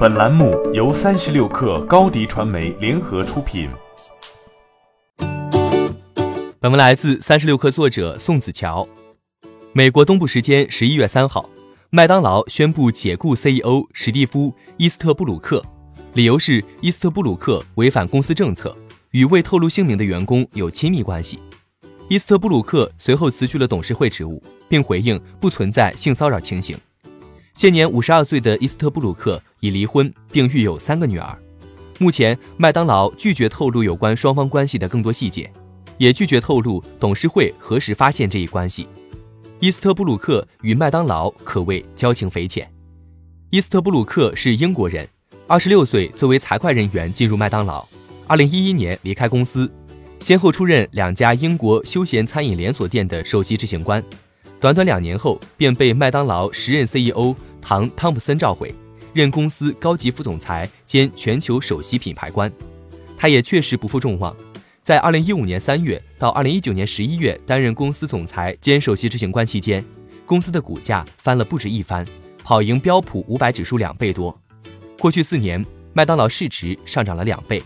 本栏目由三十六氪高低传媒联合出品。本文来自三十六氪作者宋子乔。美国东部时间十一月三号，麦当劳宣布解雇 CEO 史蒂夫·伊斯特布鲁克，理由是伊斯特布鲁克违反公司政策，与未透露姓名的员工有亲密关系。伊斯特布鲁克随后辞去了董事会职务，并回应不存在性骚扰情形。现年五十二岁的伊斯特布鲁克已离婚，并育有三个女儿。目前，麦当劳拒绝透露有关双方关系的更多细节，也拒绝透露董事会何时发现这一关系。伊斯特布鲁克与麦当劳可谓交情匪浅。伊斯特布鲁克是英国人，二十六岁作为财会人员进入麦当劳，二零一一年离开公司，先后出任两家英国休闲餐饮连锁店的首席执行官。短短两年后，便被麦当劳时任 CEO 唐·汤普森召回，任公司高级副总裁兼全球首席品牌官。他也确实不负众望，在2015年3月到2019年11月担任公司总裁兼首席执行官期间，公司的股价翻了不止一番，跑赢标普五百指数两倍多。过去四年，麦当劳市值上涨了两倍。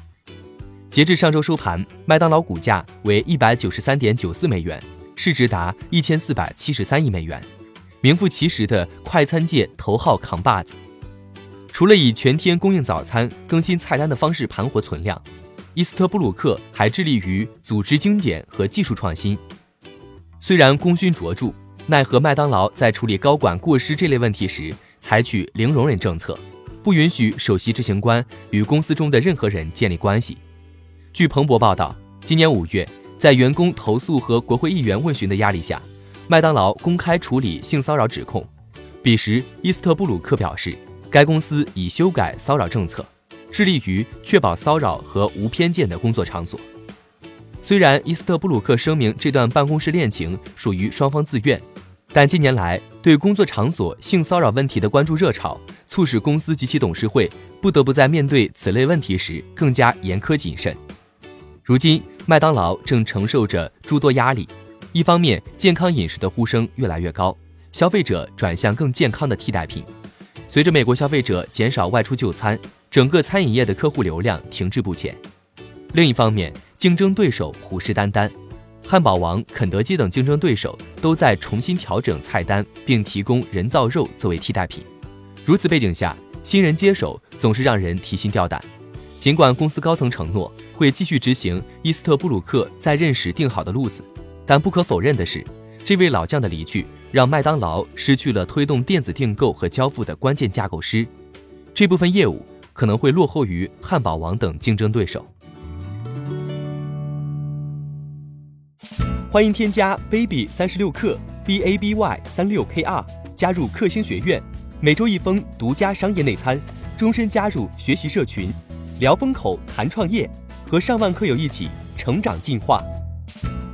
截至上周收盘，麦当劳股价为193.94美元。市值达一千四百七十三亿美元，名副其实的快餐界头号扛把子。除了以全天供应早餐、更新菜单的方式盘活存量，伊斯特布鲁克还致力于组织精简和技术创新。虽然功勋卓著，奈何麦当劳在处理高管过失这类问题时，采取零容忍政策，不允许首席执行官与公司中的任何人建立关系。据彭博报道，今年五月。在员工投诉和国会议员问询的压力下，麦当劳公开处理性骚扰指控。彼时，伊斯特布鲁克表示，该公司已修改骚扰政策，致力于确保骚扰和无偏见的工作场所。虽然伊斯特布鲁克声明这段办公室恋情属于双方自愿，但近年来对工作场所性骚扰问题的关注热潮，促使公司及其董事会不得不在面对此类问题时更加严苛谨慎。如今，麦当劳正承受着诸多压力。一方面，健康饮食的呼声越来越高，消费者转向更健康的替代品。随着美国消费者减少外出就餐，整个餐饮业的客户流量停滞不前。另一方面，竞争对手虎视眈眈，汉堡王、肯德基等竞争对手都在重新调整菜单，并提供人造肉作为替代品。如此背景下，新人接手总是让人提心吊胆。尽管公司高层承诺会继续执行伊斯特布鲁克在任时定好的路子，但不可否认的是，这位老将的离去让麦当劳失去了推动电子订购和交付的关键架构师，这部分业务可能会落后于汉堡王等竞争对手。欢迎添加 baby 三十六克 b a b y 三六 k r 加入克星学院，每周一封独家商业内参，终身加入学习社群。聊风口，谈创业，和上万课友一起成长进化。